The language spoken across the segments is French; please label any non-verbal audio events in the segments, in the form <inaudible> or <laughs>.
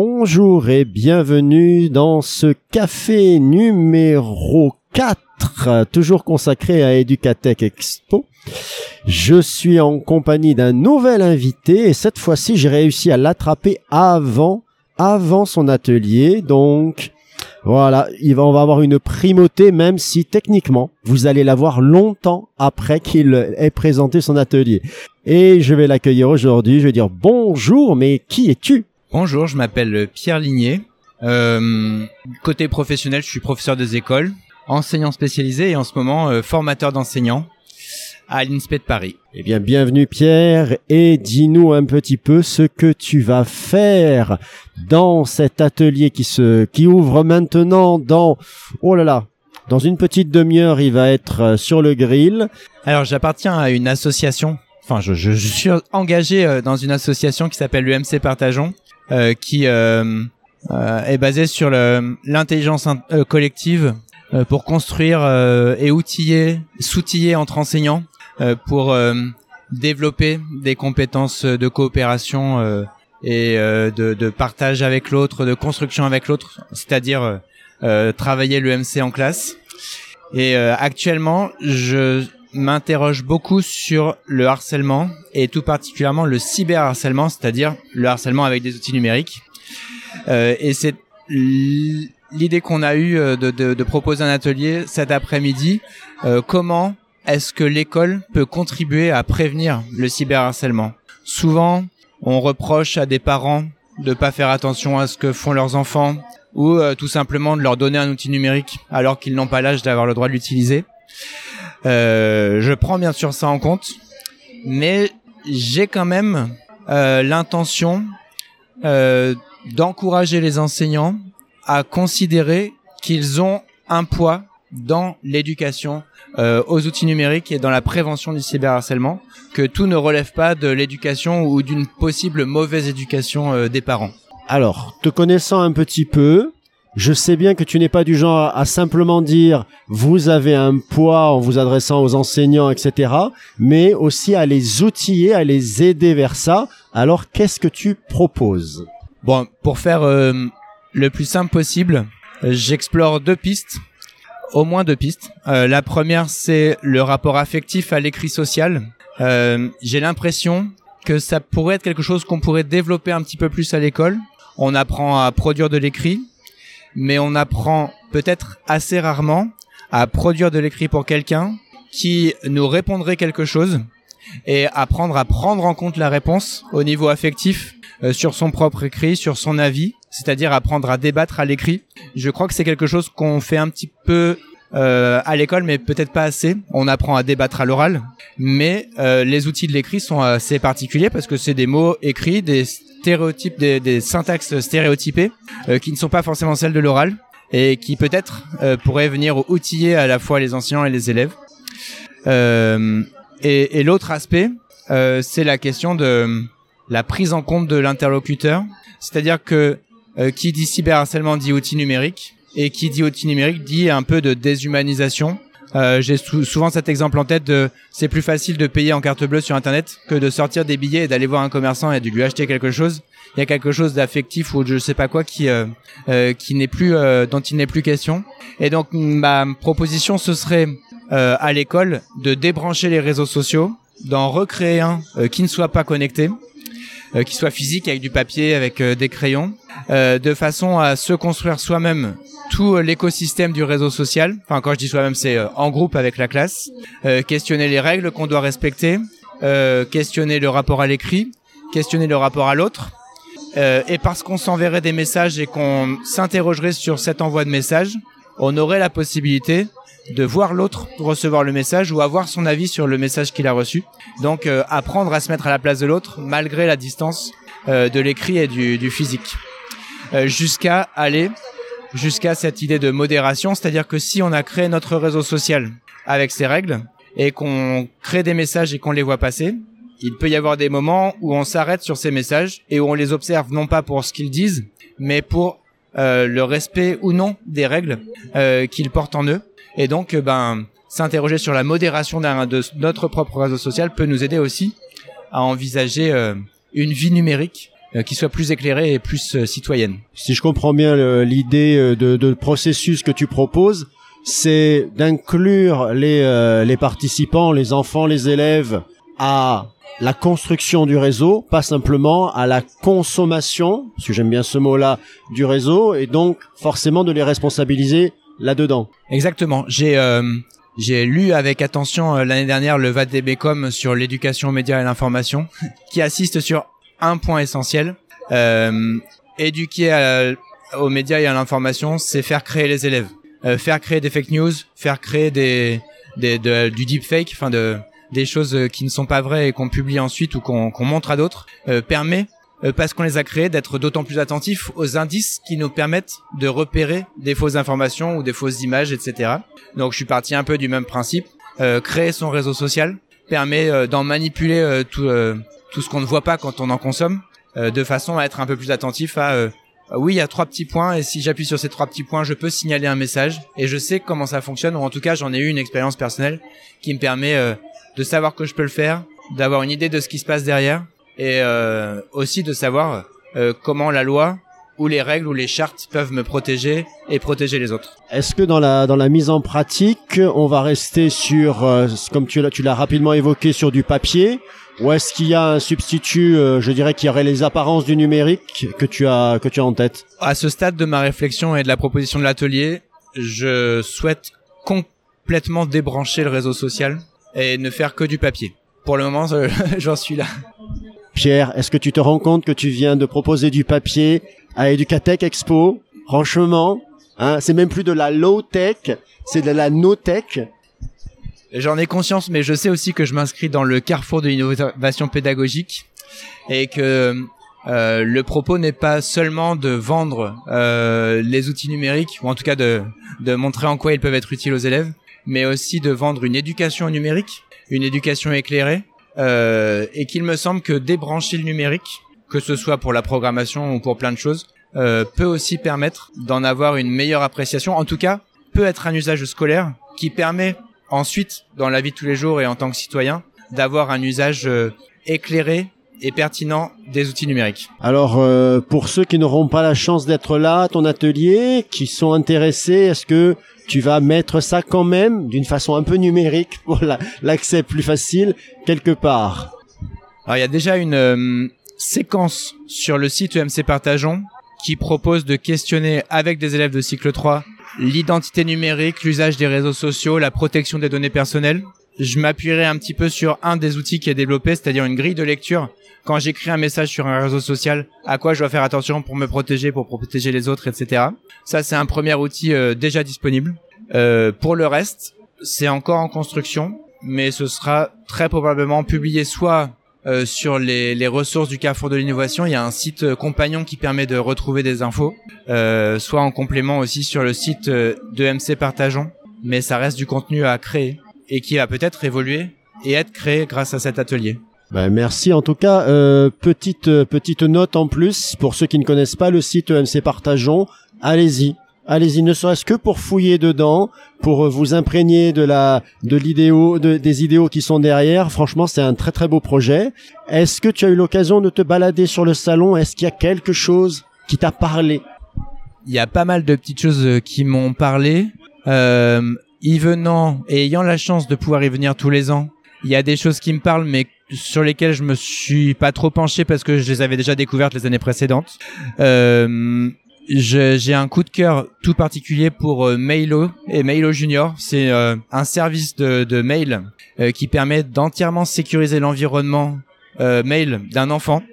bonjour et bienvenue dans ce café numéro 4, toujours consacré à Educatech Expo. Je suis en compagnie d'un nouvel invité et cette fois-ci j'ai réussi à l'attraper avant, avant son atelier. Donc voilà, il va, on va avoir une primauté même si techniquement vous allez l'avoir longtemps après qu'il ait présenté son atelier. Et je vais l'accueillir aujourd'hui. Je vais dire bonjour, mais qui es-tu? Bonjour, je m'appelle Pierre Ligné. Euh, côté professionnel, je suis professeur des écoles, enseignant spécialisé et en ce moment euh, formateur d'enseignants à l'INSPE de Paris. Eh bien, bienvenue Pierre et dis-nous un petit peu ce que tu vas faire dans cet atelier qui se, qui ouvre maintenant dans, oh là là, dans une petite demi-heure, il va être euh, sur le grill. Alors, j'appartiens à une association. Enfin, je, je, je suis engagé dans une association qui s'appelle l'UMC Partageons, qui euh, euh, est basée sur l'intelligence in- euh, collective euh, pour construire euh, et outiller, s'outiller entre enseignants euh, pour euh, développer des compétences de coopération euh, et euh, de, de partage avec l'autre, de construction avec l'autre, c'est-à-dire euh, euh, travailler l'EMC en classe. Et euh, actuellement, je m'interroge beaucoup sur le harcèlement et tout particulièrement le cyberharcèlement, c'est-à-dire le harcèlement avec des outils numériques. Euh, et c'est l'idée qu'on a eue euh, de, proposer un atelier cet après-midi. Euh, comment est-ce que l'école peut contribuer à prévenir le cyberharcèlement? Souvent, on reproche à des parents de pas faire attention à ce que font leurs enfants ou tout simplement de leur donner un outil numérique alors qu'ils n'ont pas l'âge d'avoir le droit de l'utiliser. Euh, je prends bien sûr ça en compte, mais j'ai quand même euh, l'intention euh, d'encourager les enseignants à considérer qu'ils ont un poids dans l'éducation euh, aux outils numériques et dans la prévention du cyberharcèlement, que tout ne relève pas de l'éducation ou d'une possible mauvaise éducation euh, des parents. Alors, te connaissant un petit peu, je sais bien que tu n'es pas du genre à, simplement dire vous avez un poids en vous adressant aux enseignants, etc., mais aussi à les outiller, à les aider vers ça. Alors, qu'est-ce que tu proposes? Bon, pour faire euh, le plus simple possible, j'explore deux pistes, au moins deux pistes. Euh, la première, c'est le rapport affectif à l'écrit social. Euh, J'ai l'impression que ça pourrait être quelque chose qu'on pourrait développer un petit peu plus à l'école. On apprend à produire de l'écrit, mais on apprend peut-être assez rarement à produire de l'écrit pour quelqu'un qui nous répondrait quelque chose et apprendre à prendre en compte la réponse au niveau affectif euh, sur son propre écrit, sur son avis, c'est-à-dire apprendre à débattre à l'écrit. Je crois que c'est quelque chose qu'on fait un petit peu euh, à l'école, mais peut-être pas assez. On apprend à débattre à l'oral, mais euh, les outils de l'écrit sont assez particuliers parce que c'est des mots écrits, des stéréotypes, des, des syntaxes stéréotypées euh, qui ne sont pas forcément celles de l'oral et qui peut-être euh, pourraient venir outiller à la fois les enseignants et les élèves. Euh, et et l'autre aspect, c'est la question de la prise en compte de l'interlocuteur. C'est-à-dire que euh, qui dit cyberharcèlement dit outil numérique et qui dit outil numérique dit un peu de déshumanisation. Euh, J'ai sou- souvent cet exemple en tête de c'est plus facile de payer en carte bleue sur internet que de sortir des billets et d'aller voir un commerçant et de lui acheter quelque chose. Il y a quelque chose d'affectif ou de je sais pas quoi qui euh, euh, qui n'est plus euh, dont il n'est plus question. Et donc ma proposition ce serait euh, à l'école de débrancher les réseaux sociaux, d'en recréer un qui ne soit pas connecté, qui soit physique avec du papier, avec euh, des crayons, euh, de façon à se construire soi-même tout euh, l'écosystème du réseau social. Enfin, quand je dis soi-même, c'est euh, en groupe avec la classe. Euh, questionner les règles qu'on doit respecter, euh, questionner le rapport à l'écrit, questionner le rapport à l'autre. Euh, et parce qu'on s'enverrait des messages et qu'on s'interrogerait sur cet envoi de messages, on aurait la possibilité de voir l'autre recevoir le message ou avoir son avis sur le message qu'il a reçu. Donc euh, apprendre à se mettre à la place de l'autre malgré la distance euh, de l'écrit et du, du physique. Euh, jusqu'à aller jusqu'à cette idée de modération, c'est-à-dire que si on a créé notre réseau social avec ses règles et qu'on crée des messages et qu'on les voit passer, il peut y avoir des moments où on s'arrête sur ces messages et où on les observe non pas pour ce qu'ils disent, mais pour euh, le respect ou non des règles euh, qu'ils portent en eux. Et donc, euh, ben, s'interroger sur la modération de notre propre réseau social peut nous aider aussi à envisager euh, une vie numérique qui soit plus éclairée et plus citoyenne. Si je comprends bien l'idée de, de processus que tu proposes, c'est d'inclure les, les participants, les enfants, les élèves à la construction du réseau, pas simplement à la consommation, parce que j'aime bien ce mot-là, du réseau, et donc forcément de les responsabiliser là-dedans. Exactement. J'ai euh, j'ai lu avec attention euh, l'année dernière le VADBcom sur l'éducation aux médias et l'information, <laughs> qui assiste sur un point essentiel. Euh, éduquer aux médias et à l'information, c'est faire créer les élèves, euh, faire créer des fake news, faire créer des, des de, du deepfake, enfin de des choses euh, qui ne sont pas vraies et qu'on publie ensuite ou qu'on montre à d'autres, euh, permet euh, parce qu'on les a créés, d'être d'autant plus attentifs aux indices qui nous permettent de repérer des fausses informations ou des fausses images, etc. Donc je suis parti un peu du même principe. créer son réseau social permet d'en manipuler tout, tout ce qu'on ne voit pas quand on en consomme, de façon à être un peu plus attentif à oui, il y a trois petits points et si j'appuie sur ces trois petits points, je peux signaler un message et je sais comment ça fonctionne ou en tout cas j'en ai eu une expérience personnelle qui me permet de savoir que je peux le faire, d'avoir une idée de ce qui se passe derrière et euh, aussi de savoir euh, comment la loi ou les règles ou les chartes peuvent me protéger et protéger les autres. Est-ce que dans la dans la mise en pratique, on va rester sur euh, comme tu l'as tu l'as rapidement évoqué sur du papier ou est-ce qu'il y a un substitut je dirais qui aurait les apparences du numérique que tu as que tu as en tête? À ce stade de ma réflexion et de la proposition de l'atelier, je souhaite complètement débrancher le réseau social et ne faire que du papier. Pour le moment, <laughs> j'en suis là. Pierre, est-ce que tu te rends compte que tu viens de proposer du papier à Educatech Expo? Franchement, hein, c'est même plus de la low-tech, c'est de la no-tech. J'en ai conscience, mais je sais aussi que je m'inscris dans le carrefour de l'innovation pédagogique et que euh, le propos n'est pas seulement de vendre euh, les outils numériques, ou en tout cas de, de montrer en quoi ils peuvent être utiles aux élèves, mais aussi de vendre une éducation numérique, une éducation éclairée, euh, et qu'il me semble que débrancher le numérique, que ce soit pour la programmation ou pour plein de choses, euh, peut aussi permettre d'en avoir une meilleure appréciation. En tout cas, peut être un usage scolaire qui permet ensuite, dans la vie de tous les jours et en tant que citoyen, d'avoir un usage euh, éclairé et pertinent des outils numériques. Alors, euh, pour ceux qui n'auront pas la chance d'être là ton atelier, qui sont intéressés, est-ce que tu vas mettre ça quand même d'une façon un peu numérique pour l'accès plus facile quelque part Alors, il y a déjà une euh, séquence sur le site EMC Partageons qui propose de questionner avec des élèves de cycle 3 l'identité numérique, l'usage des réseaux sociaux, la protection des données personnelles. Je m'appuierai un petit peu sur un des outils qui est développé, c'est-à-dire une grille de lecture quand j'écris un message sur un réseau social, à quoi je dois faire attention pour me protéger, pour protéger les autres, etc. Ça, c'est un premier outil euh, déjà disponible. Euh, pour le reste, c'est encore en construction, mais ce sera très probablement publié soit euh, sur les, les, ressources du Carrefour de l'innovation. Il y a un site euh, compagnon qui permet de retrouver des infos, euh, soit en complément aussi sur le site de MC Partageons. Mais ça reste du contenu à créer et qui va peut-être évoluer et être créé grâce à cet atelier. Ben, merci en tout cas. Euh, petite euh, petite note en plus pour ceux qui ne connaissent pas le site EMC Partageons, allez-y. Allez-y, ne serait-ce que pour fouiller dedans, pour euh, vous imprégner de la de l'idéo, de, des idéaux qui sont derrière. Franchement, c'est un très très beau projet. Est-ce que tu as eu l'occasion de te balader sur le salon? Est-ce qu'il y a quelque chose qui t'a parlé? Il y a pas mal de petites choses qui m'ont parlé. Euh, y venant et ayant la chance de pouvoir y venir tous les ans, il y a des choses qui me parlent, mais sur lesquelles je me suis pas trop penché parce que je les avais déjà découvertes les années précédentes. Euh, j'ai un coup de cœur tout particulier pour euh, Mailo et Mailo Junior. C'est euh, un service de, de mail euh, qui permet d'entièrement sécuriser l'environnement mail d'un enfant.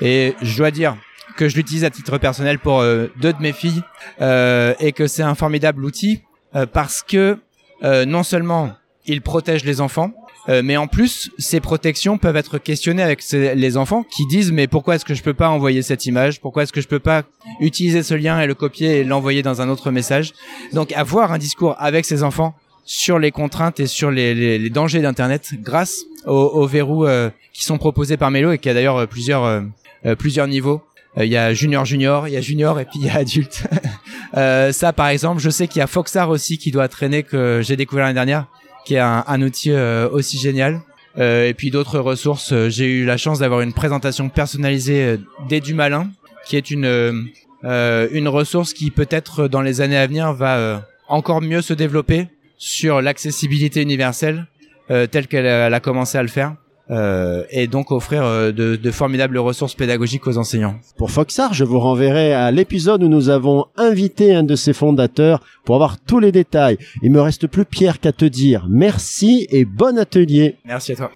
Et je dois dire que je l'utilise à titre personnel pour deux de mes filles et que c'est un formidable outil parce que non seulement il protège les enfants, euh, mais en plus, ces protections peuvent être questionnées avec les enfants qui disent mais pourquoi est-ce que je peux pas envoyer cette image? Pourquoi est-ce que je peux pas utiliser ce lien et le copier et l'envoyer dans un autre message? Donc avoir un discours avec ces enfants sur les contraintes et sur les, les, les dangers d'Internet grâce aux, aux verrous euh, qui sont proposés par Melo et qui a d'ailleurs euh, plusieurs plusieurs niveaux. Il y a junior junior, il y a junior et puis il y a adulte. <laughs> ça par exemple, je sais qu'il y a Foxar aussi qui doit traîner que j'ai découvert l'année dernière qui est un, outil euh, aussi génial. et puis d'autres ressources. J'ai eu la chance d'avoir une présentation personnalisée d'Edu Malin, qui est une une ressource qui peut-être dans les années à venir va encore mieux se développer sur l'accessibilité universelle telle qu'elle a commencé à le faire euh, et donc offrir euh, de, de, formidables ressources pédagogiques aux enseignants. Pour Foxar, je vous renverrai à l'épisode où nous avons invité un de ses fondateurs pour avoir tous les détails. Il me reste plus Pierre qu'à te dire merci et bon atelier. Merci à toi.